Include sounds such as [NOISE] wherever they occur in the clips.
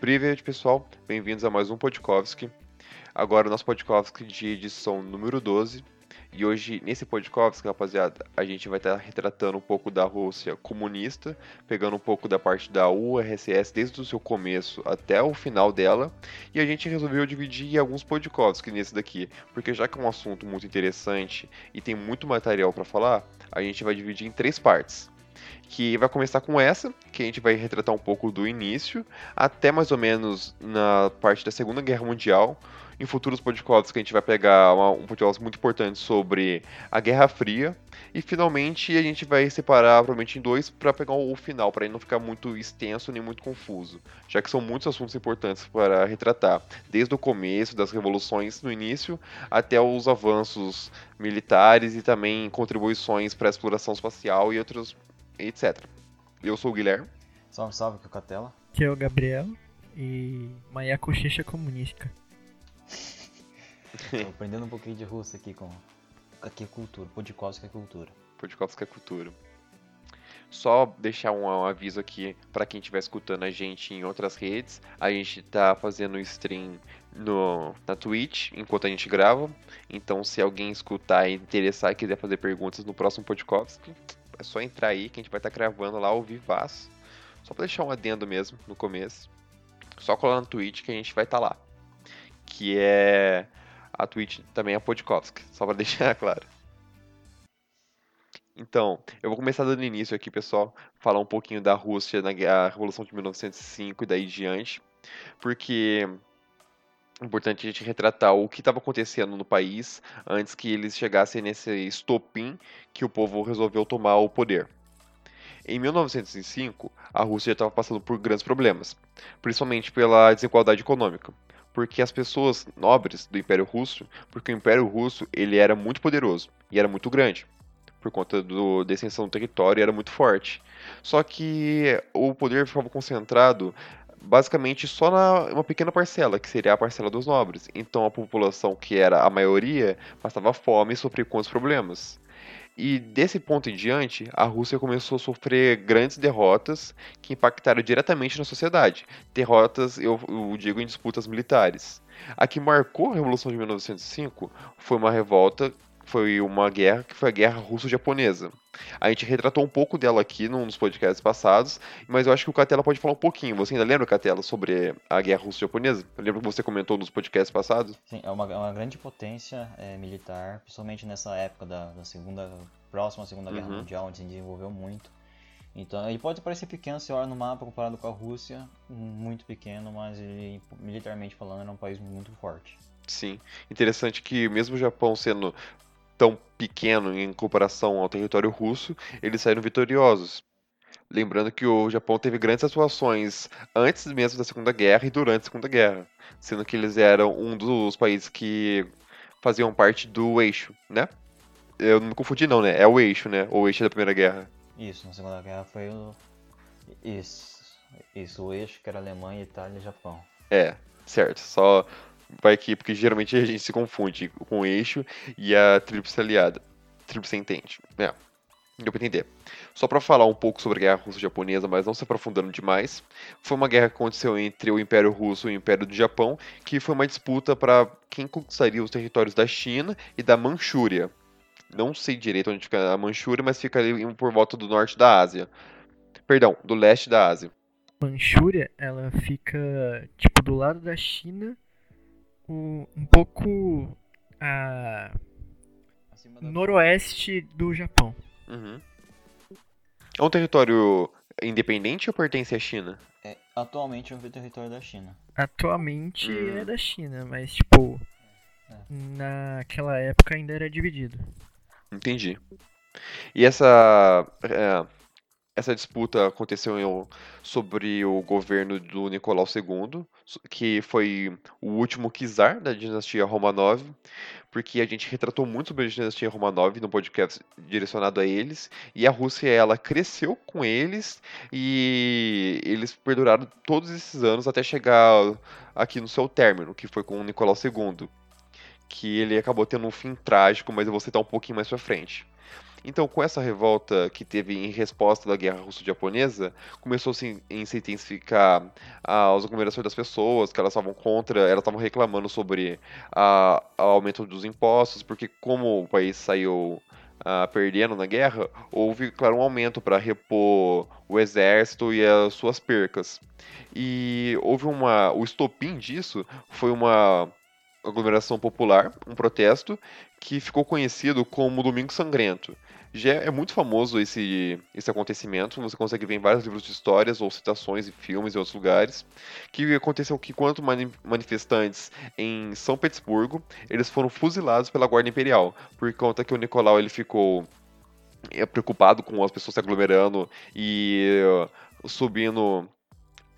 Privet, pessoal, bem-vindos a mais um Podkovski. Agora o nosso Podkovski de edição número 12. E hoje, nesse Podkovski, rapaziada, a gente vai estar retratando um pouco da Rússia comunista, pegando um pouco da parte da URSS desde o seu começo até o final dela. E a gente resolveu dividir alguns Podkovski nesse daqui, porque já que é um assunto muito interessante e tem muito material para falar, a gente vai dividir em três partes que vai começar com essa, que a gente vai retratar um pouco do início, até mais ou menos na parte da Segunda Guerra Mundial. Em futuros podcasts que a gente vai pegar uma, um podcast muito importante sobre a Guerra Fria. E finalmente a gente vai separar provavelmente em dois para pegar o final, para não ficar muito extenso nem muito confuso, já que são muitos assuntos importantes para retratar, desde o começo das revoluções no início até os avanços militares e também contribuições para a exploração espacial e outros etc. Eu sou o Guilherme. Salve, salve, que é o Catela. Que é o Gabriel. E Maia Cochecha Comunista. Tô aprendendo um pouquinho de russo aqui com. Aqui é cultura. Podkovsk é cultura. Podkovsk é cultura. Só deixar um, um aviso aqui para quem estiver escutando a gente em outras redes. A gente tá fazendo stream no, na Twitch enquanto a gente grava. Então, se alguém escutar e interessar e quiser fazer perguntas no próximo podcast, é só entrar aí que a gente vai estar tá gravando lá ao vivaço. Só pra deixar um adendo mesmo no começo. Só colar no Twitch que a gente vai estar tá lá. Que é. A Twitch também é Podkovsk, só pra [LAUGHS] deixar claro. Então, eu vou começar dando início aqui, pessoal, falar um pouquinho da Rússia na Revolução de 1905 e daí diante, porque importante a gente retratar o que estava acontecendo no país antes que eles chegassem nesse estopim que o povo resolveu tomar o poder. Em 1905, a Rússia estava passando por grandes problemas, principalmente pela desigualdade econômica, porque as pessoas nobres do Império Russo, porque o Império Russo ele era muito poderoso e era muito grande, por conta do, da extensão do território era muito forte. Só que o poder ficava concentrado basicamente só na uma pequena parcela, que seria a parcela dos nobres. Então a população, que era a maioria, passava fome e sofria com os problemas. E desse ponto em diante, a Rússia começou a sofrer grandes derrotas que impactaram diretamente na sociedade. Derrotas, eu, eu digo, em disputas militares. A que marcou a Revolução de 1905 foi uma revolta foi uma guerra que foi a Guerra Russo-Japonesa. A gente retratou um pouco dela aqui num dos podcasts passados, mas eu acho que o Catela pode falar um pouquinho. Você ainda lembra, Catela, sobre a Guerra Russo-Japonesa? Eu lembro que você comentou nos podcasts passados. Sim, é uma, é uma grande potência é, militar, principalmente nessa época da, da segunda, próxima à Segunda Guerra uhum. Mundial, onde se desenvolveu muito. Então, ele pode parecer pequeno se olha no mapa comparado com a Rússia, muito pequeno, mas ele, militarmente falando, é um país muito forte. Sim, interessante que mesmo o Japão sendo tão pequeno em comparação ao território russo, eles saíram vitoriosos. Lembrando que o Japão teve grandes atuações antes mesmo da Segunda Guerra e durante a Segunda Guerra, sendo que eles eram um dos países que faziam parte do eixo, né? Eu não me confundi não, né? É o eixo, né? O eixo da Primeira Guerra. Isso, na Segunda Guerra foi o... Isso, isso, o eixo que era Alemanha, Itália e Japão. É, certo. Só vai aqui, porque geralmente a gente se confunde com o eixo e a tríplice aliada. Tríplice entende. É. Deu pra entender. Só para falar um pouco sobre a Guerra Russo-Japonesa, mas não se aprofundando demais, foi uma guerra que aconteceu entre o Império Russo e o Império do Japão, que foi uma disputa para quem conquistaria os territórios da China e da Manchúria. Não sei direito onde fica a Manchúria, mas fica ali por volta do norte da Ásia. Perdão, do leste da Ásia. Manchúria, ela fica tipo do lado da China um, um pouco a noroeste do Japão. Uhum. É um território independente ou pertence à China? É, atualmente é um território da China. Atualmente uhum. é da China, mas tipo, é. naquela época ainda era dividido. Entendi. E essa é, essa disputa aconteceu sobre o governo do Nicolau II, que foi o último czar da dinastia Romanov, porque a gente retratou muito sobre a dinastia Romanov no podcast direcionado a eles, e a Rússia ela cresceu com eles e eles perduraram todos esses anos até chegar aqui no seu término, que foi com o Nicolau II, que ele acabou tendo um fim trágico, mas eu vou citar um pouquinho mais pra frente. Então, com essa revolta que teve em resposta da guerra russo-japonesa, começou -se a se intensificar as aglomerações das pessoas, que elas estavam contra, elas estavam reclamando sobre a, o aumento dos impostos, porque como o país saiu Uh, perdendo na guerra, houve, claro, um aumento para repor o exército e as suas percas. E houve uma. O estopim disso foi uma aglomeração popular, um protesto, que ficou conhecido como Domingo Sangrento. Já é muito famoso esse, esse acontecimento, você consegue ver em vários livros de histórias ou citações e filmes em outros lugares, que aconteceu que quanto manifestantes em São Petersburgo, eles foram fuzilados pela Guarda Imperial, por conta que o Nicolau ele ficou é, preocupado com as pessoas se aglomerando e uh, subindo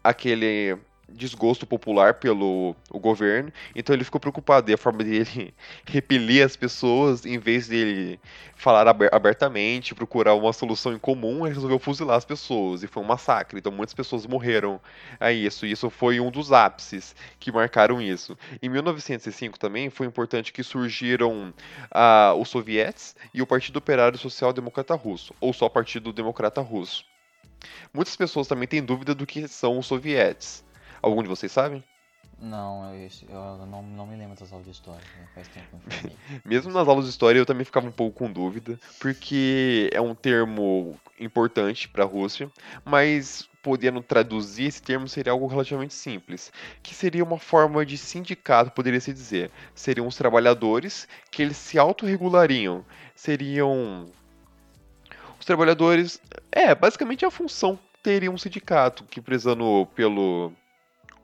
aquele desgosto popular pelo o governo, então ele ficou preocupado e a forma dele [LAUGHS] repelir as pessoas, em vez dele falar abertamente, procurar uma solução em comum, ele resolveu fuzilar as pessoas e foi um massacre. Então muitas pessoas morreram a isso. E isso foi um dos ápices que marcaram isso. Em 1905 também foi importante que surgiram uh, os sovietes e o Partido Operário Social Democrata Russo, ou só Partido Democrata Russo. Muitas pessoas também têm dúvida do que são os sovietes. Algum de vocês sabem? Não, eu, eu não, não me lembro das aulas de história. Né? Faz tempo que [LAUGHS] Mesmo nas aulas de história eu também ficava um pouco com dúvida, porque é um termo importante para a Rússia, mas podendo traduzir esse termo seria algo relativamente simples, que seria uma forma de sindicato, poderia se dizer. Seriam os trabalhadores que eles se autorregulariam, seriam os trabalhadores, é, basicamente a função teria um sindicato que prezando pelo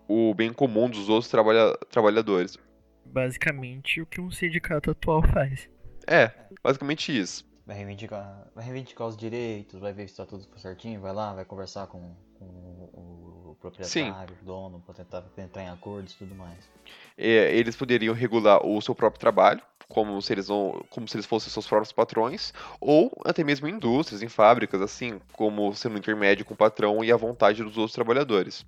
o bem comum dos outros trabalha trabalhadores. Basicamente o que um sindicato atual faz. É, basicamente isso. Vai reivindicar, vai reivindicar os direitos, vai ver se está tudo certinho, vai lá, vai conversar com, com o, proprietário, Sim. o dono, para tentar entrar em acordos e tudo mais. É, eles poderiam regular o seu próprio trabalho, como se, eles como se eles fossem seus próprios patrões, ou até mesmo em indústrias, em fábricas, assim, como sendo intermédio com o patrão e a vontade dos outros trabalhadores.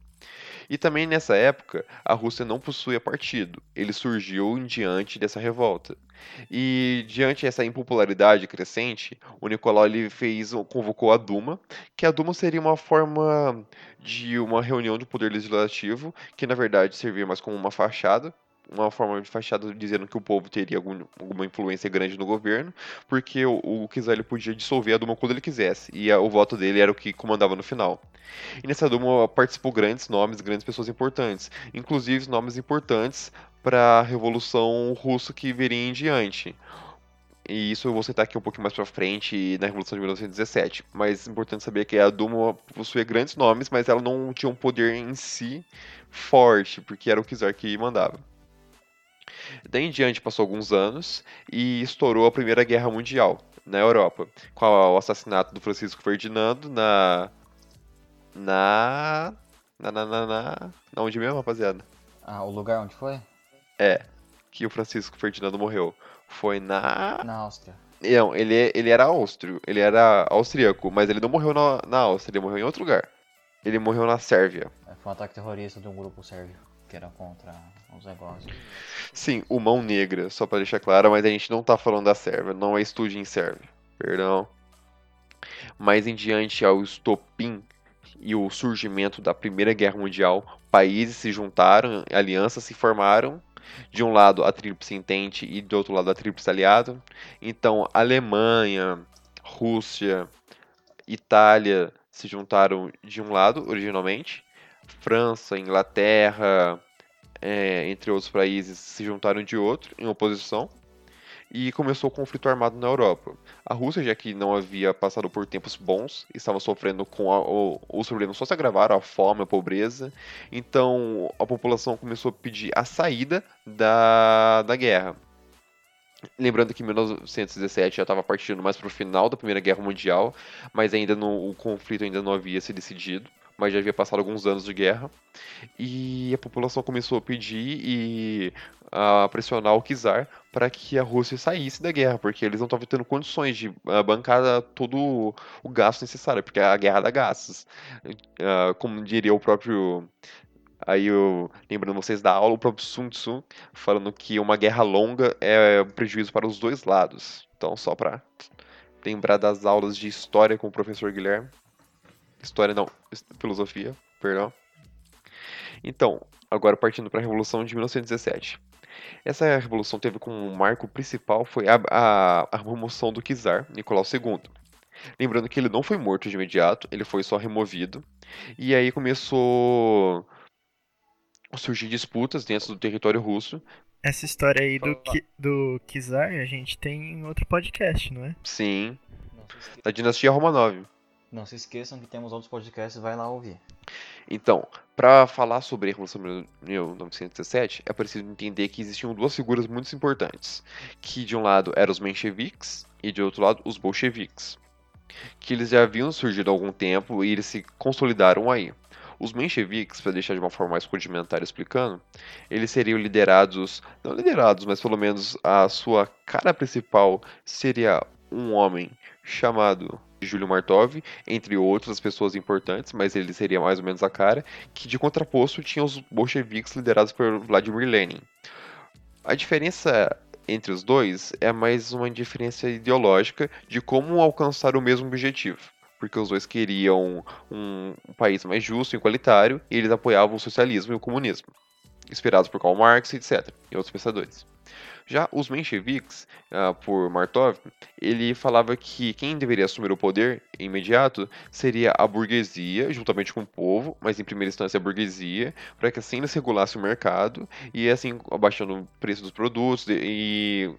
E também nessa época, a Rússia não possuía partido. Ele surgiu diante dessa revolta. E diante dessa impopularidade crescente, o Nicolau ele fez, convocou a Duma, que a Duma seria uma forma de uma reunião do poder legislativo, que na verdade servia mais como uma fachada uma forma de fachada dizendo que o povo teria algum, alguma influência grande no governo, porque o, o Kizar ele podia dissolver a Duma quando ele quisesse, e a, o voto dele era o que comandava no final. E nessa Duma participou grandes nomes, grandes pessoas importantes, inclusive nomes importantes para a Revolução Russa que viria em diante. E isso eu vou citar aqui um pouquinho mais pra frente, na Revolução de 1917. Mas é importante saber que a Duma possuía grandes nomes, mas ela não tinha um poder em si forte, porque era o Kizar que mandava. Daí em diante passou alguns anos e estourou a Primeira Guerra Mundial na Europa, com o assassinato do Francisco Ferdinando na. Na. Na. Na. Na. na... Onde mesmo, rapaziada? Ah, o lugar onde foi? É, que o Francisco Ferdinando morreu. Foi na. Na Áustria. Não, ele, ele era austro, ele era austríaco, mas ele não morreu na, na Áustria, ele morreu em outro lugar. Ele morreu na Sérvia. É, foi um ataque terrorista de um grupo sérvio que era contra os negócios. Sim, o Mão Negra, só para deixar claro, mas a gente não tá falando da Sérvia, não é estúdio em Sérvia, perdão. Mais em diante ao estopim e o surgimento da Primeira Guerra Mundial, países se juntaram, alianças se formaram, de um lado a Tríplice Entente e do outro lado a Tríplice Aliado. Então, Alemanha, Rússia, Itália se juntaram de um lado originalmente, França, Inglaterra, é, entre outros países, se juntaram de outro, em oposição, e começou o conflito armado na Europa. A Rússia, já que não havia passado por tempos bons, estava sofrendo com a, o, os problemas só se agravaram, a fome, a pobreza, então a população começou a pedir a saída da, da guerra. Lembrando que 1917 já estava partindo mais para o final da Primeira Guerra Mundial, mas ainda o conflito ainda não havia se decidido mas já havia passado alguns anos de guerra. E a população começou a pedir e a pressionar o czar para que a Rússia saísse da guerra, porque eles não estavam tendo condições de uh, bancar todo o gasto necessário, porque a guerra dá gastos. Uh, como diria o próprio Aí eu, lembrando vocês da aula, o próprio Sun Tzu falando que uma guerra longa é um prejuízo para os dois lados. Então, só para lembrar das aulas de história com o professor Guilherme. História não, filosofia, perdão. Então, agora partindo para a Revolução de 1917. Essa revolução teve como marco principal foi a, a, a remoção do czar Nicolau II. Lembrando que ele não foi morto de imediato, ele foi só removido. E aí começou a surgir disputas dentro do território russo. Essa história aí do, do Kizar a gente tem em outro podcast, não é? Sim. Da dinastia Romanov. Não se esqueçam que temos outros podcasts, vai lá ouvir. Então, para falar sobre a Revolução de 1917, é preciso entender que existiam duas figuras muito importantes, que de um lado eram os mencheviques e de outro lado os bolcheviques, que eles já haviam surgido há algum tempo e eles se consolidaram aí. Os mencheviques, para deixar de uma forma mais rudimentar explicando, eles seriam liderados, não liderados, mas pelo menos a sua cara principal seria um homem chamado Júlio Martov, entre outras pessoas importantes, mas ele seria mais ou menos a cara, que de contraposto tinha os bolcheviques liderados por Vladimir Lenin. A diferença entre os dois é mais uma diferença ideológica de como alcançar o mesmo objetivo. Porque os dois queriam um país mais justo e igualitário, e eles apoiavam o socialismo e o comunismo, inspirados por Karl Marx, etc., e outros pensadores. Já os mencheviques, uh, por Martov, ele falava que quem deveria assumir o poder imediato seria a burguesia, juntamente com o povo, mas em primeira instância a burguesia, para que assim eles regulassem o mercado e assim abaixando o preço dos produtos e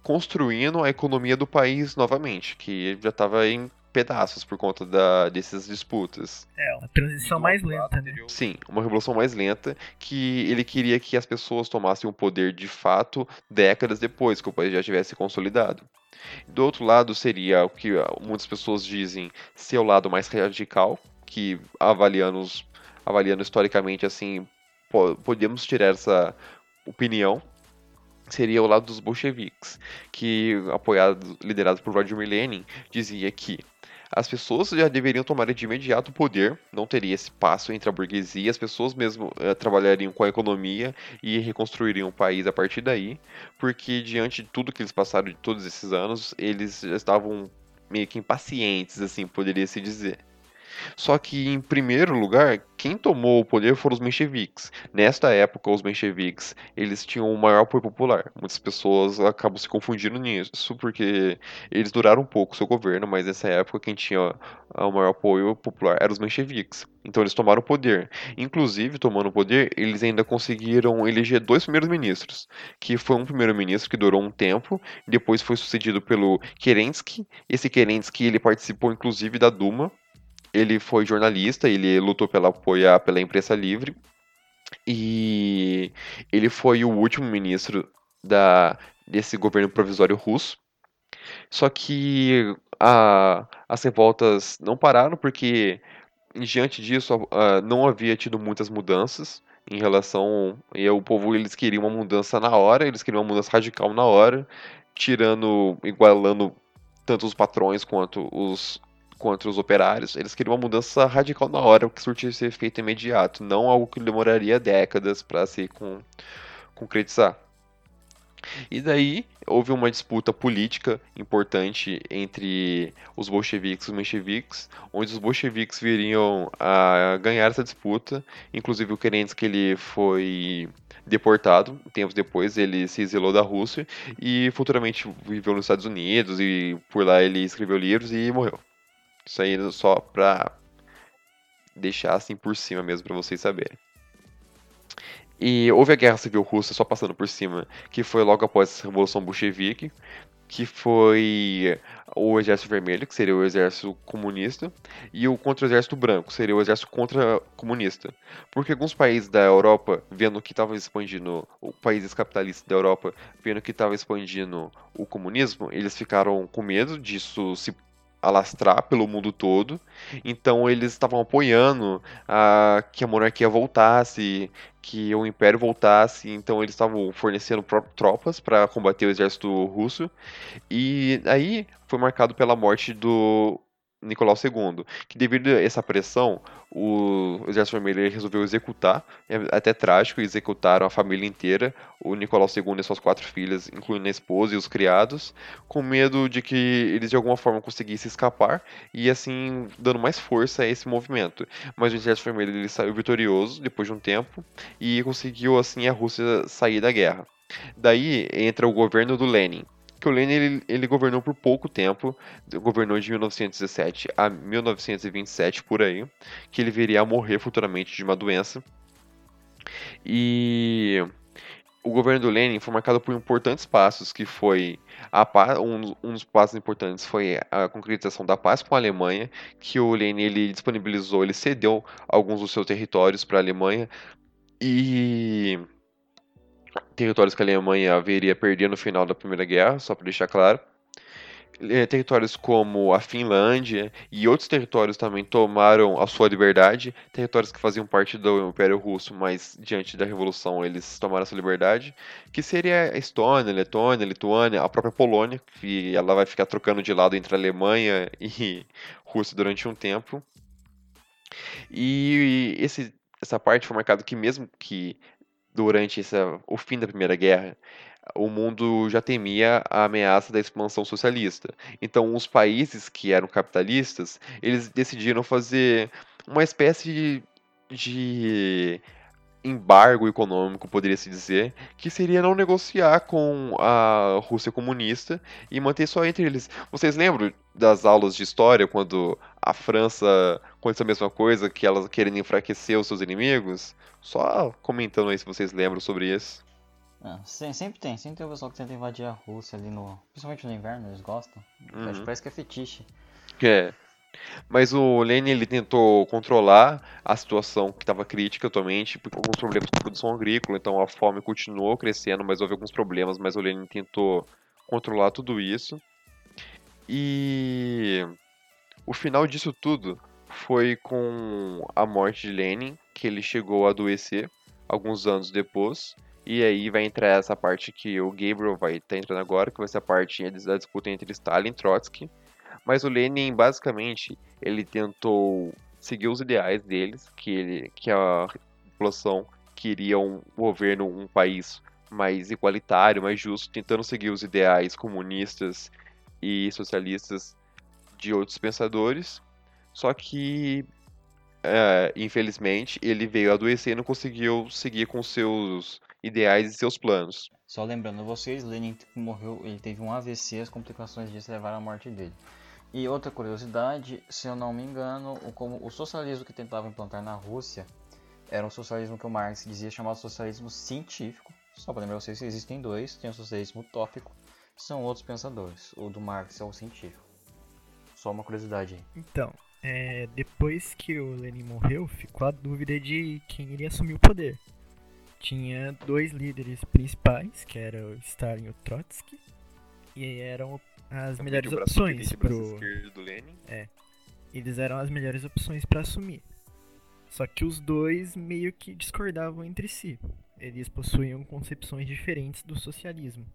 construindo a economia do país novamente, que já estava em pedaços por conta da, dessas disputas. É, uma transição mais lenta, né? Sim, uma revolução mais lenta que ele queria que as pessoas tomassem o poder de fato décadas depois que o país já tivesse consolidado. Do outro lado seria o que muitas pessoas dizem ser o lado mais radical, que avaliando, avaliando historicamente assim, podemos tirar essa opinião, seria o lado dos bolcheviques, que apoiado, liderado por Vladimir Lenin, dizia que as pessoas já deveriam tomar de imediato o poder, não teria esse passo entre a burguesia, as pessoas mesmo uh, trabalhariam com a economia e reconstruiriam o país a partir daí, porque diante de tudo que eles passaram de todos esses anos, eles já estavam meio que impacientes, assim, poderia se dizer. Só que, em primeiro lugar, quem tomou o poder foram os mencheviques. Nesta época, os mencheviques eles tinham o maior apoio popular. Muitas pessoas acabam se confundindo nisso, porque eles duraram um pouco o seu governo, mas nessa época quem tinha o maior apoio popular eram os mencheviques. Então eles tomaram o poder. Inclusive, tomando o poder, eles ainda conseguiram eleger dois primeiros ministros, que foi um primeiro-ministro que durou um tempo, depois foi sucedido pelo Kerensky. Esse Kerensky ele participou inclusive da Duma, ele foi jornalista, ele lutou pela apoiar pela imprensa livre e ele foi o último ministro da, desse governo provisório russo. Só que a, as revoltas não pararam porque diante disso uh, não havia tido muitas mudanças em relação e o povo eles queriam uma mudança na hora, eles queriam uma mudança radical na hora, tirando, igualando tanto os patrões quanto os contra os operários, eles queriam uma mudança radical na hora, que surtisse efeito imediato, não algo que demoraria décadas para se com, concretizar. E daí houve uma disputa política importante entre os bolcheviques e os mencheviques, onde os bolcheviques viriam a ganhar essa disputa. Inclusive o Kerensky ele foi deportado, tempos depois ele se exilou da Rússia e futuramente viveu nos Estados Unidos e por lá ele escreveu livros e morreu. Isso aí só pra deixar assim por cima mesmo para vocês saberem. E houve a Guerra Civil Russa, só passando por cima, que foi logo após a Revolução Bolchevique, que foi o Exército Vermelho, que seria o Exército Comunista, e o Contra-Exército Branco, que seria o Exército Contra-Comunista. Porque alguns países da Europa, vendo que estavam expandindo, países capitalistas da Europa, vendo que estava expandindo o comunismo, eles ficaram com medo disso se alastrar pelo mundo todo. Então eles estavam apoiando a, que a monarquia voltasse, que o império voltasse. Então eles estavam fornecendo tropas para combater o exército russo. E aí foi marcado pela morte do Nicolau II, que devido a essa pressão, o Exército Vermelho resolveu executar, é até trágico, executaram a família inteira, o Nicolau II e suas quatro filhas, incluindo a esposa e os criados, com medo de que eles de alguma forma conseguissem escapar e assim dando mais força a esse movimento. Mas o Exército Vermelho ele saiu vitorioso depois de um tempo e conseguiu assim a Rússia sair da guerra. Daí entra o governo do Lenin, que o Lenin ele, ele, governou por pouco tempo, governou de 1917 a 1927 por aí, que ele viria a morrer futuramente de uma doença. E o governo do Lenin foi marcado por importantes passos, que foi a um, um dos passos importantes foi a concretização da paz com a Alemanha, que o Lenin ele disponibilizou, ele cedeu alguns dos seus territórios para a Alemanha e territórios que a Alemanha haveria perder no final da Primeira Guerra, só para deixar claro. É, territórios como a Finlândia e outros territórios também tomaram a sua liberdade, territórios que faziam parte do Império Russo, mas diante da Revolução eles tomaram a sua liberdade, que seria a Estônia, Letônia, Lituânia, a própria Polônia, que ela vai ficar trocando de lado entre a Alemanha [LAUGHS] e Rússia durante um tempo. E esse, essa parte foi marcada que mesmo que durante essa, o fim da Primeira Guerra, o mundo já temia a ameaça da expansão socialista. Então, os países que eram capitalistas, eles decidiram fazer uma espécie de, de embargo econômico, poderia se dizer, que seria não negociar com a Rússia comunista e manter só entre eles. Vocês lembram das aulas de história quando a França aconteceu a mesma coisa, que elas querendo enfraquecer os seus inimigos? Só comentando aí se vocês lembram sobre isso. Ah, sempre tem, sempre tem o pessoal que tenta invadir a Rússia ali no. Principalmente no inverno, eles gostam. Uhum. Parece que é fetiche. É. Mas o Lenin ele tentou controlar a situação que estava crítica atualmente, por alguns problemas a produção agrícola, então a fome continuou crescendo, mas houve alguns problemas, mas o Lenin tentou controlar tudo isso. E o final disso tudo foi com a morte de Lenin, que ele chegou a adoecer alguns anos depois. E aí vai entrar essa parte que o Gabriel vai estar tá entrando agora, que vai ser a parte da disputa entre Stalin e Trotsky. Mas o Lenin, basicamente, ele tentou seguir os ideais deles, que, ele, que a população queria um governo, um país mais igualitário, mais justo, tentando seguir os ideais comunistas e socialistas de outros pensadores. Só que, é, infelizmente, ele veio adoecer e não conseguiu seguir com seus ideais e seus planos. Só lembrando vocês, Lenin morreu, ele teve um AVC, as complicações disso levaram à morte dele. E outra curiosidade, se eu não me engano, o, como, o socialismo que tentava implantar na Rússia era um socialismo que o Marx dizia chamado socialismo científico. Só para lembrar vocês que existem dois, tem o socialismo utópico, são outros pensadores. O do Marx é o científico. Só uma curiosidade aí. Então, é, depois que o Lenin morreu, ficou a dúvida de quem iria assumir o poder. Tinha dois líderes principais, que eram o Stalin e o Trotsky, e eram as é melhores opções pro. Do Lenin. É. Eles eram as melhores opções para assumir. Só que os dois meio que discordavam entre si. Eles possuíam concepções diferentes do socialismo.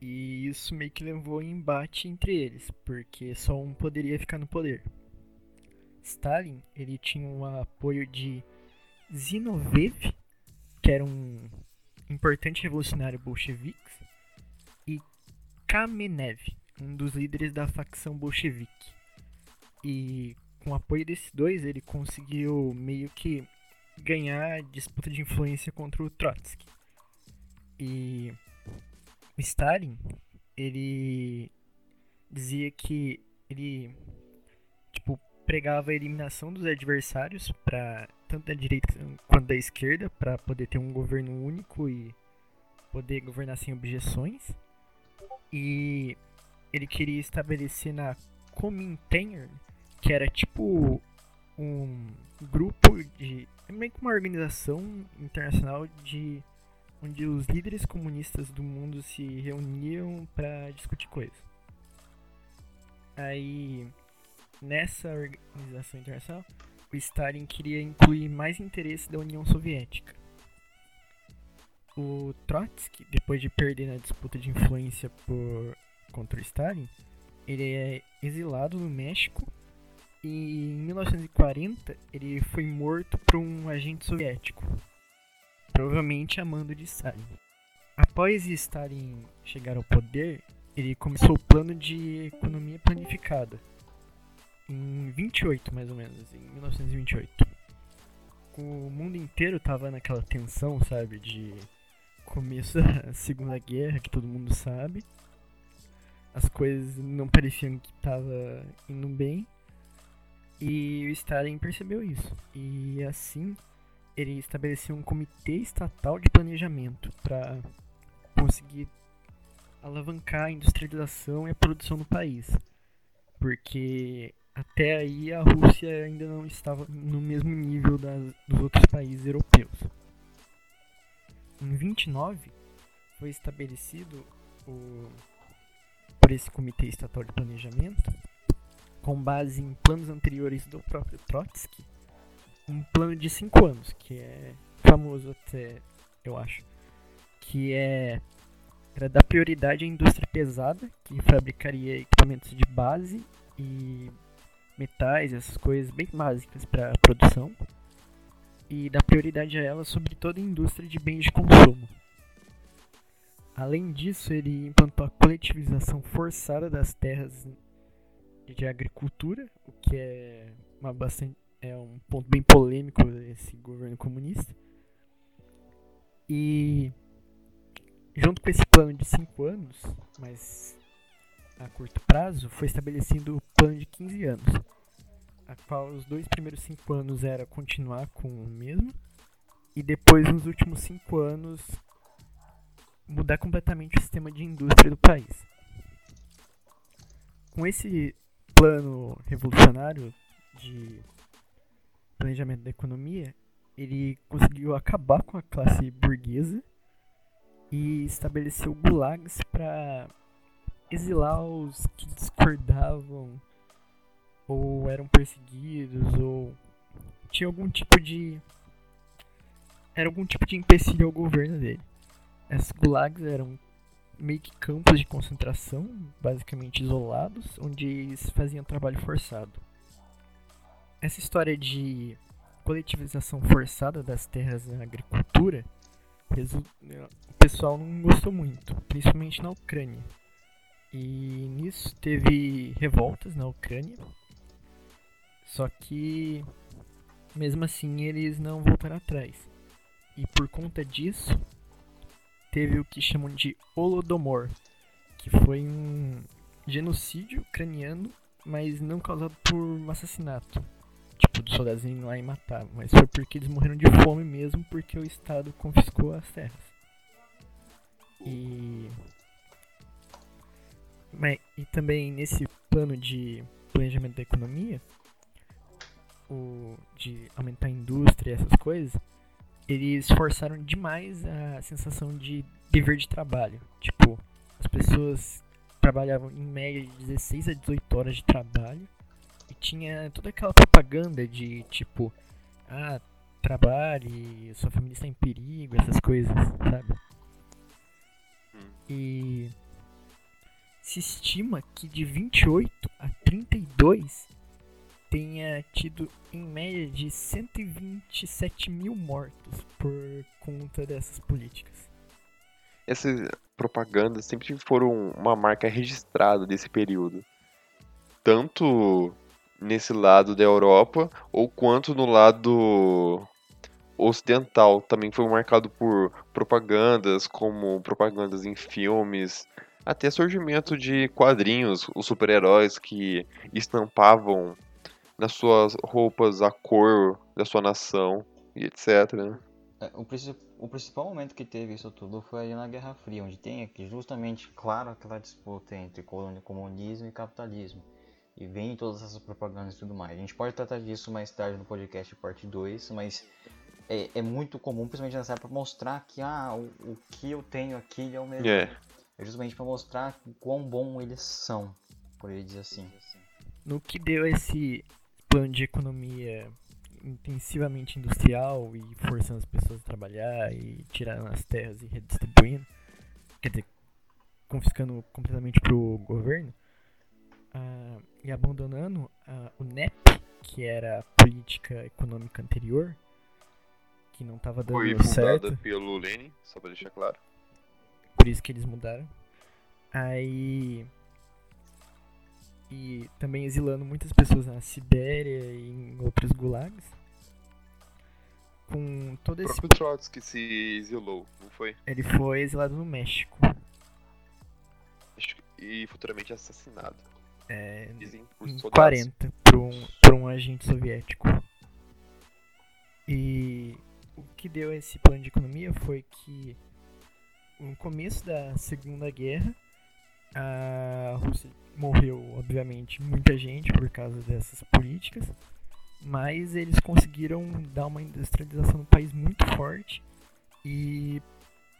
E isso meio que levou em embate entre eles, porque só um poderia ficar no poder. Stalin, ele tinha o apoio de Zinoviev, que era um importante revolucionário bolchevique, Kamenev, um dos líderes da facção bolchevique. E com o apoio desses dois, ele conseguiu meio que ganhar a disputa de influência contra o Trotsky. E Stalin, ele dizia que ele tipo pregava a eliminação dos adversários para tanto da direita quanto da esquerda para poder ter um governo único e poder governar sem objeções. E ele queria estabelecer na Comintern, que era tipo um grupo de. Meio que uma organização internacional de. onde os líderes comunistas do mundo se reuniam para discutir coisas. Aí, nessa organização internacional, o Stalin queria incluir mais interesse da União Soviética o Trotsky, depois de perder na disputa de influência por contra Stalin, ele é exilado no México e em 1940 ele foi morto por um agente soviético, provavelmente a mando de Stalin. Após Stalin chegar ao poder, ele começou o plano de economia planificada em 28 mais ou menos, em 1928. O mundo inteiro tava naquela tensão, sabe, de começo [LAUGHS] da Segunda Guerra, que todo mundo sabe. As coisas não pareciam que tava indo bem. E o Stalin percebeu isso. E assim, ele estabeleceu um comitê estatal de planejamento para conseguir alavancar a industrialização e a produção no país. Porque até aí a Rússia ainda não estava no mesmo nível das, dos outros países europeus. Em 29 foi estabelecido o, por esse Comitê Estatal de Planejamento, com base em planos anteriores do próprio Trotsky, um plano de 5 anos, que é famoso até, eu acho, que é era dar prioridade à indústria pesada, que fabricaria equipamentos de base e metais, essas coisas bem básicas para produção, e dar prioridade a elas sobre toda a indústria de bens de consumo. Além disso, ele implantou a coletivização forçada das terras de agricultura, o que é, uma bastante, é um ponto bem polêmico desse governo comunista. E junto com esse plano de 5 anos, mas a curto prazo, foi estabelecido o plano de 15 anos, a qual os dois primeiros 5 anos era continuar com o mesmo, e depois, nos últimos 5 anos, mudar completamente o sistema de indústria do país. Com esse plano revolucionário de planejamento da economia, ele conseguiu acabar com a classe burguesa e estabeleceu gulags para exilar os que discordavam ou eram perseguidos ou tinha algum tipo de era algum tipo de empecilho ao governo dele. Esses gulags eram meio que campos de concentração, basicamente isolados, onde eles faziam trabalho forçado. Essa história de coletivização forçada das terras na agricultura, o pessoal não gostou muito, principalmente na Ucrânia. E nisso teve revoltas na Ucrânia. Só que mesmo assim eles não voltaram atrás. E por conta disso, teve o que chamam de Holodomor, que foi um genocídio ucraniano, mas não causado por assassinato. Tipo, dos soldados lá e matar, mas foi porque eles morreram de fome mesmo, porque o Estado confiscou as terras. E mas, e também nesse plano de planejamento da economia, o, de aumentar a indústria e essas coisas, eles forçaram demais a sensação de dever de trabalho. Tipo, as pessoas trabalhavam em média de 16 a 18 horas de trabalho e tinha toda aquela propaganda de tipo, ah, trabalhe, sua família está em perigo, essas coisas, sabe? Hum. E se estima que de 28 a 32 tenha tido em média de 127 mil mortos por conta dessas políticas. Essas propagandas sempre foram uma marca registrada desse período. Tanto nesse lado da Europa, ou quanto no lado ocidental. Também foi marcado por propagandas, como propagandas em filmes, até surgimento de quadrinhos, os super-heróis que estampavam nas suas roupas a cor da sua nação e etc. Né? É, o, o, principal momento que teve isso tudo foi aí na Guerra Fria, onde tem aqui justamente, claro, aquela disputa entre comunismo e capitalismo. E vem todas essas propagandas e tudo mais. A gente pode tratar disso mais tarde no podcast parte 2, mas é, é, muito comum, principalmente nessa época, mostrar que ah, o, o que eu tenho aqui é o mesmo. É. É justamente para mostrar quão bom eles são, por ele dizer assim. No que deu esse plano de economia intensivamente industrial e forçando as pessoas a trabalhar e tirando as terras e redistribuindo, quer dizer, confiscando completamente pro governo, uh, e abandonando uh, o NEP, que era a política econômica anterior, que não estava dando Foi certo. fundada pelo Lenin, só pra deixar claro. Por isso que eles mudaram. Aí. E também exilando muitas pessoas na Sibéria e em outros gulags. Com todo O esse. próprio Trotsky se exilou, não foi? Ele foi exilado no México. E futuramente assassinado. É, Dizem por em soldados. 40 por um, por um agente soviético. E o que deu esse plano de economia foi que no começo da Segunda Guerra a Rússia morreu, obviamente, muita gente por causa dessas políticas, mas eles conseguiram dar uma industrialização no país muito forte e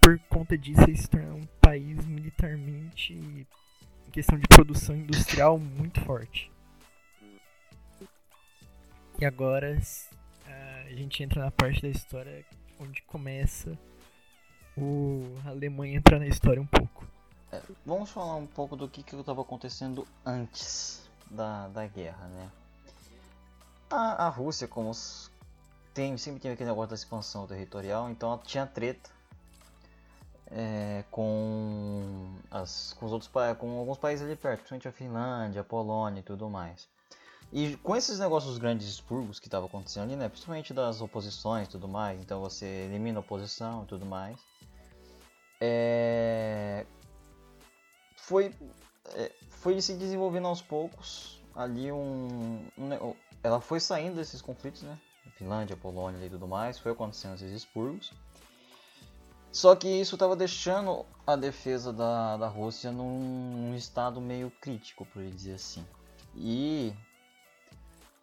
por conta disso eles se tornaram um país militarmente em questão de produção industrial muito forte. E agora a gente entra na parte da história onde começa o a Alemanha entrar na história um pouco. Vamos falar um pouco do que estava acontecendo antes da, da guerra, né? A, a Rússia, como tem, sempre teve aquele negócio da expansão territorial, então ela tinha treta é, com, as, com os outros com alguns países ali perto, principalmente a Finlândia, a Polônia e tudo mais. E com esses negócios grandes expurgos que estavam acontecendo ali, né? Principalmente das oposições e tudo mais, então você elimina a oposição e tudo mais. É, foi é, foi se desenvolvendo aos poucos ali um, um ela foi saindo desses conflitos né? Finlândia Polônia e tudo mais foi acontecendo esses expurgos. Só que isso estava deixando a defesa da, da Rússia num, num estado meio crítico por dizer assim. E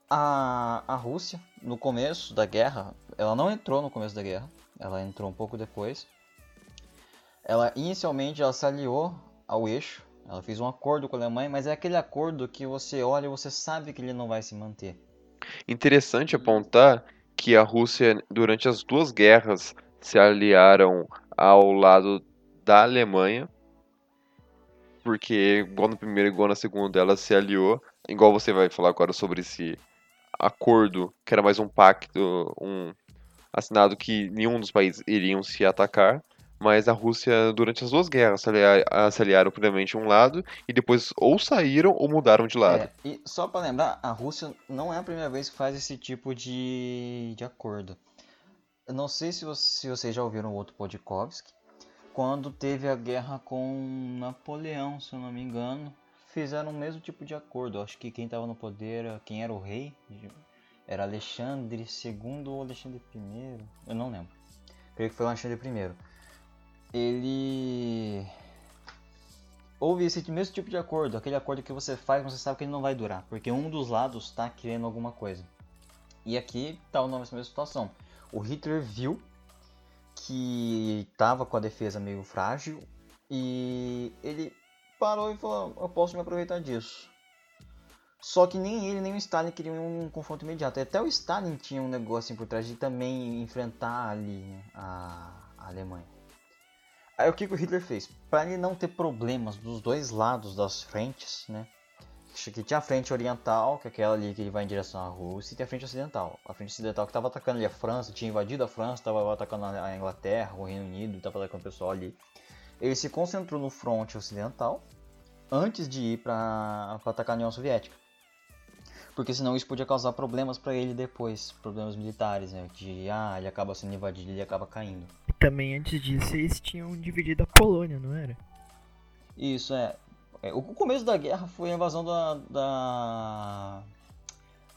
a, a Rússia no começo da guerra ela não entrou no começo da guerra ela entrou um pouco depois. Ela inicialmente ela se aliou ao eixo, ela fez um acordo com a Alemanha, mas é aquele acordo que você olha e você sabe que ele não vai se manter. Interessante apontar que a Rússia, durante as duas guerras, se aliaram ao lado da Alemanha, porque igual na primeira, igual na segunda, ela se aliou, igual você vai falar agora sobre esse acordo, que era mais um pacto, um assinado que nenhum dos países iriam se atacar, mas a Rússia, durante as duas guerras, se, alia- ah, se aliaram primeiramente um lado, e depois ou saíram ou mudaram de lado. É, e só para lembrar, a Rússia não é a primeira vez que faz esse tipo de, de acordo. Eu não sei se, você, se vocês já ouviram o outro Podkovsky, quando teve a guerra com Napoleão, se eu não me engano, fizeram o mesmo tipo de acordo. Acho que quem estava no poder, quem era o rei, era Alexandre II ou Alexandre I, eu não lembro. Creio que foi o Alexandre I. Ele houve esse mesmo tipo de acordo, aquele acordo que você faz, mas você sabe que ele não vai durar, porque um dos lados está querendo alguma coisa. E aqui está o nome dessa mesma situação. O Hitler viu que estava com a defesa meio frágil e ele parou e falou: Eu posso me aproveitar disso. Só que nem ele nem o Stalin queriam um confronto imediato. Até o Stalin tinha um negócio por trás de também enfrentar ali a Alemanha. Aí o que, que o Hitler fez? Para ele não ter problemas dos dois lados das frentes, né? Que tinha a frente oriental, que é aquela ali que ele vai em direção à Rússia, e tem a frente ocidental. A frente ocidental que estava atacando ali a França, tinha invadido a França, estava atacando a Inglaterra, o Reino Unido, estava atacando o pessoal ali. Ele se concentrou no fronte ocidental antes de ir para atacar a União Soviética. Porque senão isso podia causar problemas para ele depois, problemas militares, né? De ah, ele acaba sendo invadido ele acaba caindo. Também antes disso eles tinham dividido a Polônia, não era? Isso é. é, o começo da guerra foi a invasão da, da.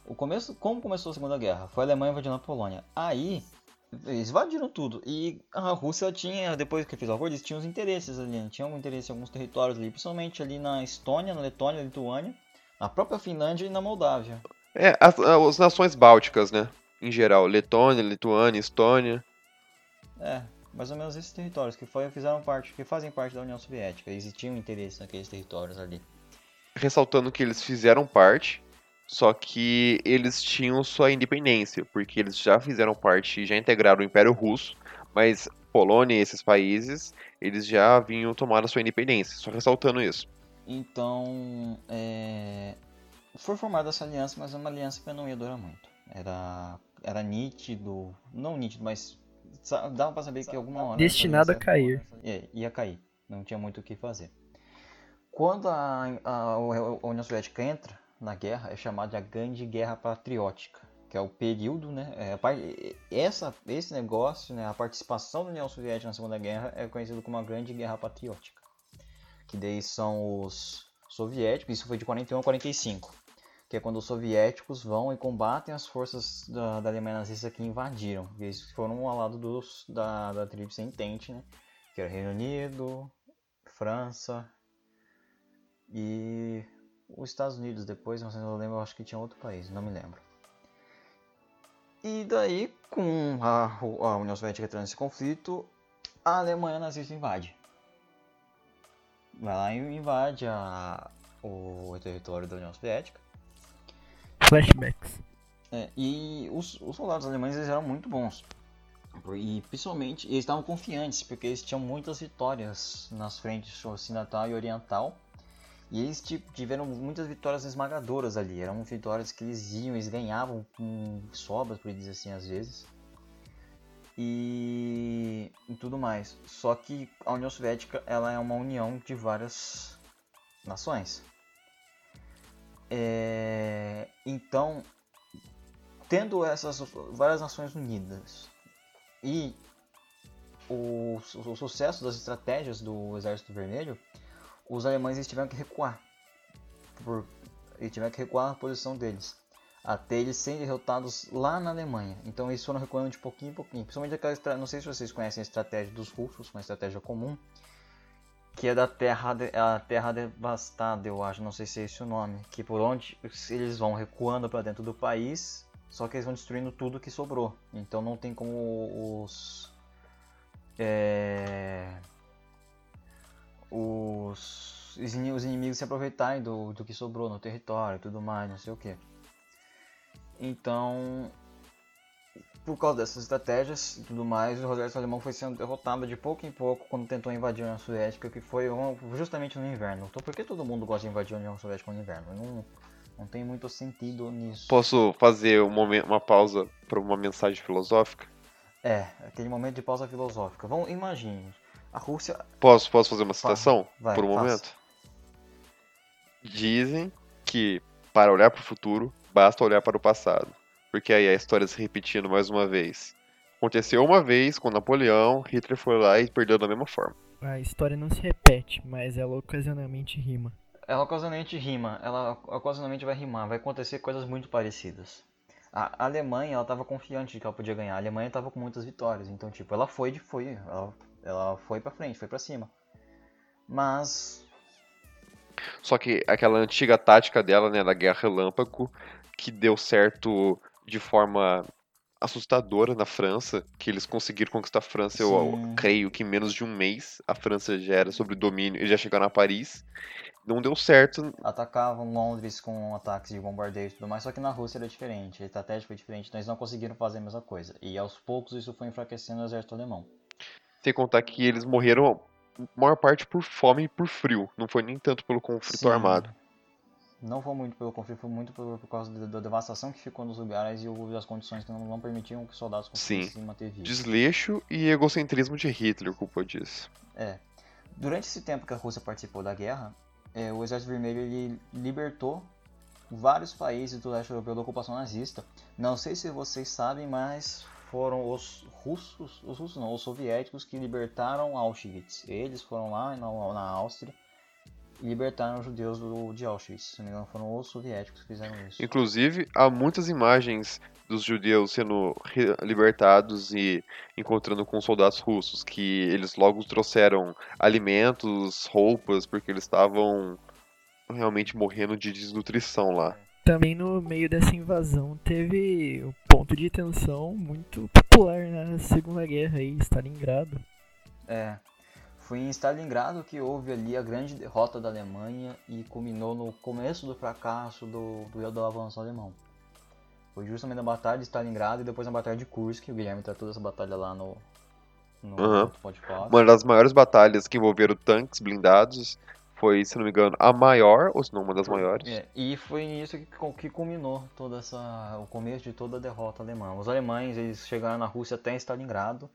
O começo. Como começou a Segunda Guerra? Foi a Alemanha invadindo a Polônia. Aí. Eles invadiram tudo. E a Rússia tinha, depois que fez o acordo, eles tinham os interesses ali. né? Tinham um interesse em alguns territórios ali, principalmente ali na Estônia, na Letônia, na Lituânia, na própria Finlândia e na Moldávia. É, as, as nações bálticas, né? Em geral, Letônia, Lituânia, Estônia. É, mais ou menos esses territórios que foi, fizeram parte, que fazem parte da União Soviética. Eles tinham interesse naqueles territórios ali. Ressaltando que eles fizeram parte, só que eles tinham sua independência, porque eles já fizeram parte, já integraram o Império Russo, mas Polônia e esses países, eles já vinham tomar a sua independência, só ressaltando isso. Então, é... foi formada essa aliança, mas é uma aliança que não ia durar muito. Era, era nítido, não nítido, mas dava pra saber que alguma hora. Destinado a cair. Ia, ia cair. Não tinha muito o que fazer. Quando a, a, a União Soviética entra na guerra, é chamada de a Grande Guerra Patriótica, que é o período, né? É, essa, esse negócio, né, a participação da União Soviética na Segunda Guerra é conhecido como a Grande Guerra Patriótica. Que daí são os soviéticos, isso foi de 41 a 45, que é quando os soviéticos vão e combatem as forças da, da Alemanha nazista que invadiram. Eles foram ao lado dos, da, da Tríplice Entente, né? Que era Reino Unido, França e os Estados Unidos. Depois, não sei lembro, eu acho que tinha outro país, não me lembro. E daí, com a, a União Soviética entrando nesse conflito, a Alemanha nazista invade. Vai lá e invade a, o território da União Soviética. Flashbacks. É, e os, os soldados alemães eram muito bons. E principalmente eles estavam confiantes, porque eles tinham muitas vitórias nas frentes ocidental e oriental. E eles tiveram muitas vitórias esmagadoras ali. Eram vitórias que eles iam, eles ganhavam com sobras, por dizer assim, às vezes. E, e tudo mais. Só que a União Soviética ela é uma união de várias nações. É, então, tendo essas várias nações unidas e o, o sucesso das estratégias do Exército Vermelho, os alemães eles tiveram que recuar. Por, eles tiveram que recuar na posição deles. Até eles serem derrotados lá na Alemanha. Então eles foram recuando de pouquinho em pouquinho. Principalmente aquela Não sei se vocês conhecem a estratégia dos russos, uma estratégia comum. Que é da terra, a terra devastada, eu acho. Não sei se é esse o nome. Que por onde eles vão recuando para dentro do país. Só que eles vão destruindo tudo que sobrou. Então não tem como os. É, os, os inimigos se aproveitarem do, do que sobrou no território tudo mais, não sei o que. Então, por causa dessas estratégias e tudo mais, o exército alemão foi sendo derrotado de pouco em pouco quando tentou invadir a União Soviética, que foi justamente no inverno. Então, por que todo mundo gosta de invadir a União Soviética no inverno? Não, não tem muito sentido nisso. Posso fazer um momento, uma pausa para uma mensagem filosófica? É, aquele momento de pausa filosófica. Vamos, imagine, a Rússia. Posso, posso fazer uma citação Vai, por um faça. momento? Dizem que para olhar para o futuro basta olhar para o passado, porque aí a história se repetindo mais uma vez. Aconteceu uma vez com Napoleão, Hitler foi lá e perdeu da mesma forma. A história não se repete, mas ela ocasionalmente rima. Ela ocasionalmente rima, ela ocasionalmente vai rimar, vai acontecer coisas muito parecidas. A Alemanha, ela estava confiante de que ela podia ganhar. A Alemanha estava com muitas vitórias, então tipo, ela foi de foi, ela, ela foi para frente, foi para cima. Mas Só que aquela antiga tática dela, né, da guerra relâmpago, que deu certo de forma assustadora na França, que eles conseguiram conquistar a França, eu creio que em menos de um mês a França já era sob domínio e já chegaram a Paris. Não deu certo, atacavam Londres com ataques de bombardeio e tudo mais, só que na Rússia era diferente, a estratégia foi diferente, então eles não conseguiram fazer a mesma coisa. E aos poucos isso foi enfraquecendo o exército alemão. sem contar que eles morreram, maior parte por fome e por frio, não foi nem tanto pelo conflito Sim. armado. Não foi muito pelo conflito, foi muito por, por causa da, da devastação que ficou nos lugares e o- das condições que não, não permitiam que os soldados conseguissem Sim. manter vivos. Desleixo e egocentrismo de Hitler, culpa disso. É. Durante esse tempo que a Rússia participou da guerra, é, o Exército Vermelho ele libertou vários países do leste europeu da ocupação nazista. Não sei se vocês sabem, mas foram os russos, os russos não, os soviéticos que libertaram Auschwitz. Eles foram lá na, na Áustria libertaram os judeus do, de Auschwitz. Se não me engano, foram os soviéticos que fizeram isso. Inclusive, há muitas imagens dos judeus sendo libertados e encontrando com soldados russos, que eles logo trouxeram alimentos, roupas, porque eles estavam realmente morrendo de desnutrição lá. Também no meio dessa invasão teve o ponto de tensão muito popular na Segunda Guerra aí, Stalingrado. É. Foi em Stalingrado que houve ali a grande derrota da Alemanha e culminou no começo do fracasso do, do, do avanço alemão. Foi justamente na Batalha de Stalingrado e depois na Batalha de Kursk. O Guilherme tratou dessa batalha lá no, no podcast. Uma das maiores batalhas que envolveram tanques blindados foi, se não me engano, a maior, ou se não uma das maiores. É, e foi nisso que, que culminou toda essa, o começo de toda a derrota alemã. Os alemães eles chegaram na Rússia até Stalingrado,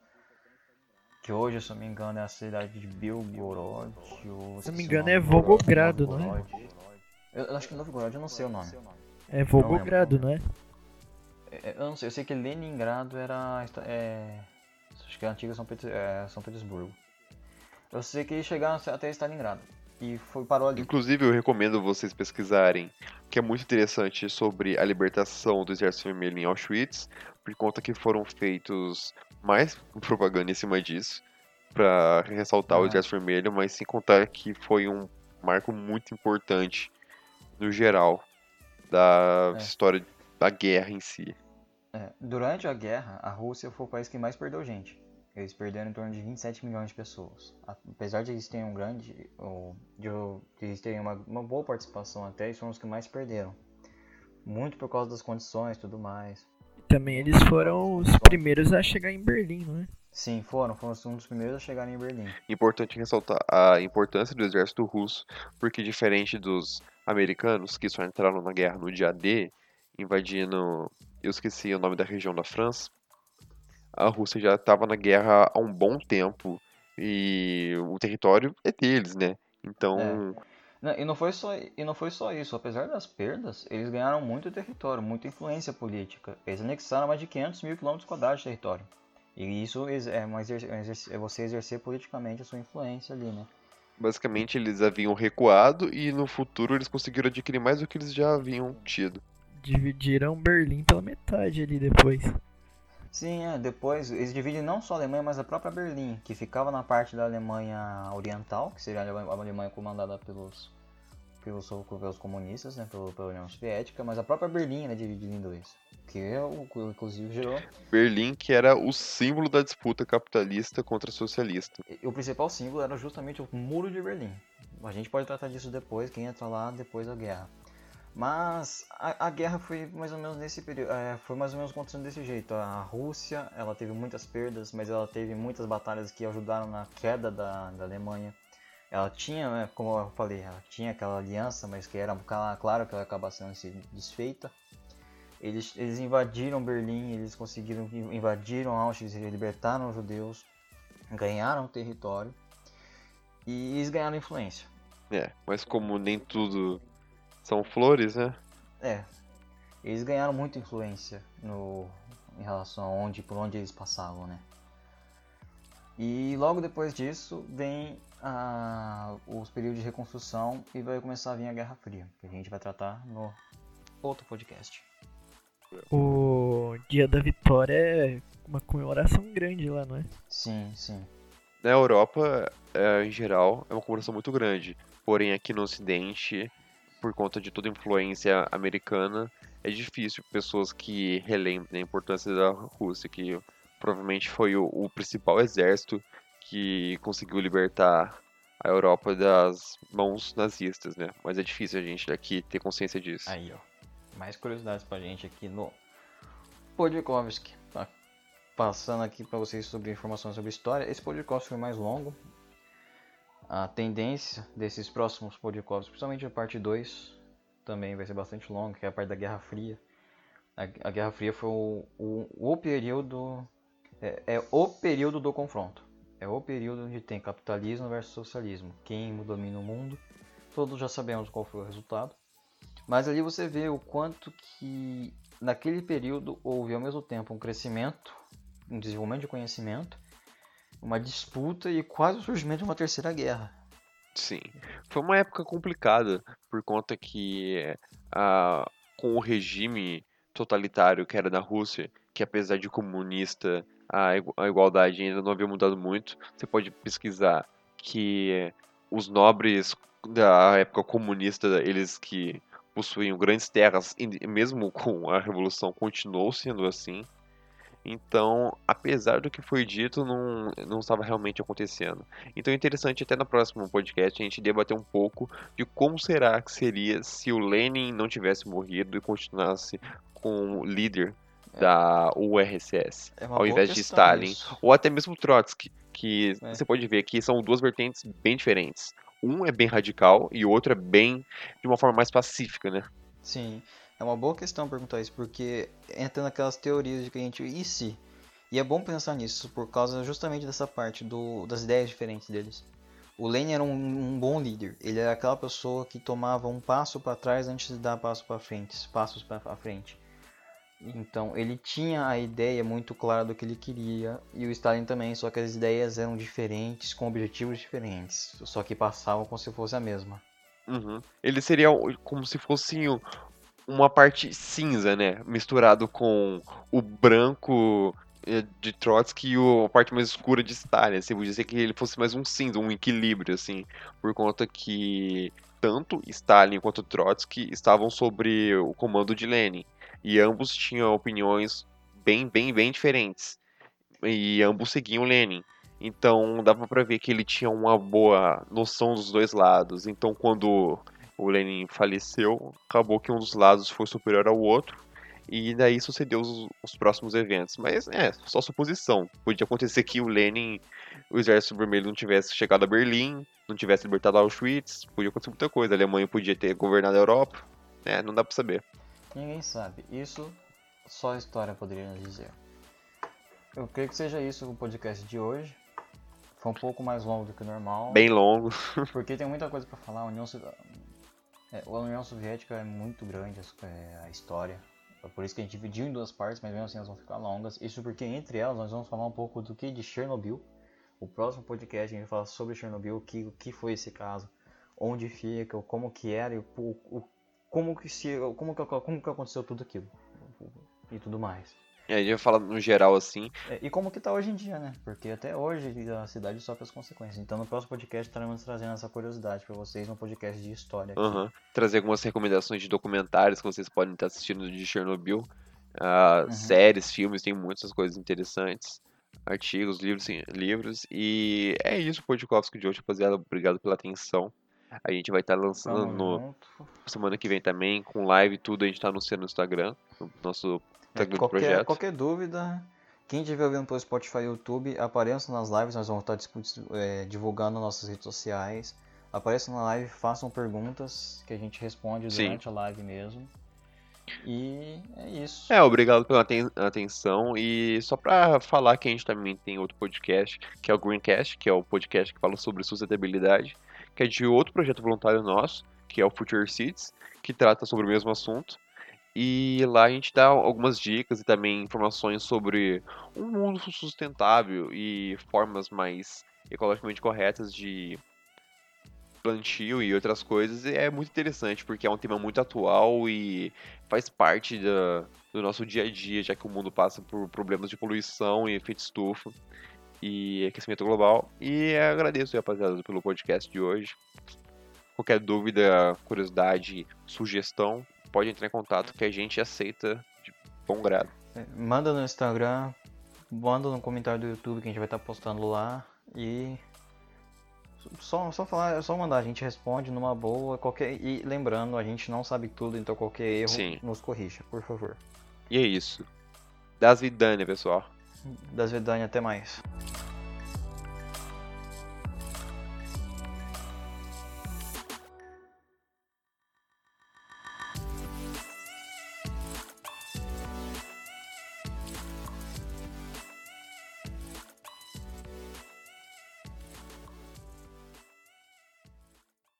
que hoje, se não me engano, é a cidade de Belgorod. Ou, se não me engano, é Volgogrado, não é? Eu, acho que é Novgorod, eu não sei o nome. É Volgogrado, não, não é? é? Eu não sei, eu sei que Leningrado era. É, acho que é a antiga São, é, São Petersburgo. Eu sei que eles chegaram até Stalingrado. E foi parou ali. Inclusive, eu recomendo vocês pesquisarem, que é muito interessante sobre a libertação do Exército Vermelho em Auschwitz, por conta que foram feitos mais propaganda em cima disso, para ressaltar ah. o Exército Vermelho, mas sem contar que foi um marco muito importante no geral da é. história da guerra em si. É. Durante a guerra, a Rússia foi o país que mais perdeu gente. Eles perderam em torno de 27 milhões de pessoas. Apesar de eles terem um grande. Ou de, eles terem uma, uma boa participação até, eles foram os que mais perderam. Muito por causa das condições e tudo mais. Também eles foram os primeiros a chegar em Berlim, não é? Sim, foram. Foram um dos primeiros a chegar em Berlim. Importante ressaltar a importância do exército russo, porque diferente dos americanos, que só entraram na guerra no dia D, invadindo. Eu esqueci o nome da região da França a Rússia já estava na guerra há um bom tempo e o território é deles, né? Então. É. e, não foi só, e não foi só isso. Apesar das perdas, eles ganharam muito território, muita influência política. Eles anexaram mais de 500 mil quilômetros quadrados de território. E isso é, uma exercer, é você exercer politicamente a sua influência ali, né? Basicamente, eles haviam recuado e no futuro eles conseguiram adquirir mais do que eles já haviam tido. Dividiram Berlim pela metade ali depois. Sim, é, depois eles dividem não só a Alemanha, mas a própria Berlim, que ficava na parte da Alemanha Oriental, que seria a Alemanha comandada pelos, pelos, pelos comunistas, né, pela, pela União Soviética, mas a própria Berlim é dividida em dois, que é o inclusive gerou... Berlim, que era o símbolo da disputa capitalista contra socialista. E, o principal símbolo era justamente o Muro de Berlim. A gente pode tratar disso depois, quem entra lá depois da guerra. Mas a, a, guerra foi mais ou menos nesse período, é, foi mais ou menos acontecendo desse jeito. A Rússia, ela teve muitas perdas, mas ela teve muitas batalhas que ajudaram na queda da, da Alemanha. Ela tinha, né, como eu falei, ela tinha aquela aliança, mas que era claro que ela ia acabar sendo desfeita. Eles, eles invadiram Berlim, eles conseguiram invadiram Auschwitz, libertaram os judeus, ganharam território e eles ganharam influência. É, mas como nem tudo são flores, né? É. Eles ganharam muita influência no, em relação a onde, por onde eles passavam, né? E logo depois disso vem a, os períodos de reconstrução e vai começar a vir a Guerra Fria, que a gente vai tratar no outro podcast. O Dia da Vitória é uma comemoração grande lá, não é? Sim, sim. Na Europa, é, em geral, é uma comemoração muito grande. Porém, aqui no Ocidente, por conta de toda a influência americana, é difícil pessoas que relembrem a importância da Rússia, que provavelmente foi o, o principal exército que conseguiu libertar a Europa das mãos nazistas, né? Mas é difícil a gente aqui ter consciência disso. Aí, ó. Mais curiosidades pra gente aqui no Podkovsky. Tá passando aqui para vocês sobre informações sobre história. Esse Podkovsky foi mais longo, a tendência desses próximos podcasts, principalmente a parte 2, também vai ser bastante longa, que é a parte da Guerra Fria. A, a Guerra Fria foi o, o, o período. É, é, o período do confronto. É o período onde tem capitalismo versus socialismo. Quem domina o mundo. Todos já sabemos qual foi o resultado. Mas ali você vê o quanto que naquele período houve ao mesmo tempo um crescimento, um desenvolvimento de conhecimento uma disputa e quase o surgimento de uma terceira guerra. Sim, foi uma época complicada por conta que ah, com o regime totalitário que era na Rússia, que apesar de comunista a, igualdade ainda não havia mudado muito, você pode pesquisar que os nobres da época comunista, eles que possuíam grandes terras, mesmo com a revolução, continuou sendo assim. Então, apesar do que foi dito, não, não estava realmente acontecendo. Então é interessante até no próximo podcast a gente debater um pouco de como será que seria se o Lenin não tivesse morrido e continuasse como líder é. da URSS, é ao invés de Stalin, isso. ou até mesmo Trotsky, que é. você pode ver que são duas vertentes bem diferentes. Um é bem radical e o outro é bem de uma forma mais pacífica, né? Sim, é uma boa questão perguntar isso, porque entra naquelas teorias de que a gente. E se? E é bom pensar nisso, por causa justamente dessa parte, do, das ideias diferentes deles. O Lane era um, um, bom líder. Ele era aquela pessoa que tomava um passo para trás antes de dar passo para frente, passos para frente. Então ele tinha a ideia muito clara do que ele queria e o Stalin também, só que as ideias eram diferentes, com objetivos diferentes, só que passavam como se fosse a mesma. Uhum. Ele seria como se fosse uma parte cinza, né? Misturado com o branco eh, de Trotsky e a parte mais escura de Stalin. Assim, podia dizer que ele fosse mais um cinza, um equilíbrio, assim, por conta que tanto Stalin quanto Trotsky estavam sobre o comando de Lenin e ambos tinham opiniões bem, bem, bem diferentes e ambos seguiam Lenin. Então dava para ver que ele tinha uma boa noção dos dois lados. Então quando o Lenin faleceu, acabou que um dos lados foi superior ao outro e daí sucedeu os, os, próximos eventos. Mas é, só suposição. Podia acontecer que o Lenin, o Exército Vermelho, não tivesse chegado a Berlim, não tivesse libertado Auschwitz, podia acontecer muita coisa. A Alemanha podia ter governado a Europa, né? Não dá pra saber. Ninguém sabe. Isso só a história poderia nos dizer. Eu creio que seja isso o podcast de hoje. Foi um pouco mais longo do que o normal. Bem longo. [LAUGHS] porque tem muita coisa para falar. A União, é, a União Soviética é muito grande, é, a história. É por isso que a gente dividiu em duas partes, mas mesmo assim elas vão ficar longas. Isso porque entre elas nós vamos falar um pouco do que de Chernobyl. O próximo podcast a gente vai falar sobre Chernobyl, o que, o que foi esse caso, onde fica, como que era e o, o como que se como que, como que aconteceu tudo aquilo e tudo mais. E aí a gente vai falar no geral assim. É, e como que tá hoje em dia, né? Porque até hoje a cidade sofre as consequências. Então no próximo podcast estaremos trazendo essa curiosidade para vocês no podcast de história. Uhum. Trazer algumas recomendações de documentários que vocês podem estar assistindo de Chernobyl. Uh, uhum. Séries, filmes, tem muitas coisas interessantes. Artigos, livros, livros. E é isso, o podcast de hoje, rapaziada. Obrigado pela atenção. A gente vai estar lançando no semana que vem também, com live tudo, a gente está anunciando no Instagram, no nosso Instagram é, qualquer, do projeto. Qualquer dúvida, quem estiver ouvindo pelo Spotify e YouTube, apareça nas lives, nós vamos estar é, divulgando nossas redes sociais. Apareçam na live, façam perguntas que a gente responde durante Sim. a live mesmo. E é isso. É, obrigado pela atenção. E só pra falar que a gente também tem outro podcast, que é o Greencast, que é o podcast que fala sobre sustentabilidade que é de outro projeto voluntário nosso, que é o Future Seeds, que trata sobre o mesmo assunto. E lá a gente dá algumas dicas e também informações sobre um mundo sustentável e formas mais ecologicamente corretas de plantio e outras coisas. E é muito interessante porque é um tema muito atual e faz parte da, do nosso dia a dia, já que o mundo passa por problemas de poluição e efeito estufa e aquecimento global. E agradeço, rapaziada, pelo podcast de hoje. Qualquer dúvida, curiosidade, sugestão, pode entrar em contato que a gente aceita de bom grado. É, manda no Instagram, manda no comentário do YouTube que a gente vai estar postando lá e só, só falar, só mandar, a gente responde numa boa, qualquer e lembrando, a gente não sabe tudo, então qualquer erro Sim. nos corrija, por favor. E é isso. Das vidânia, pessoal. Das vidânia, até mais.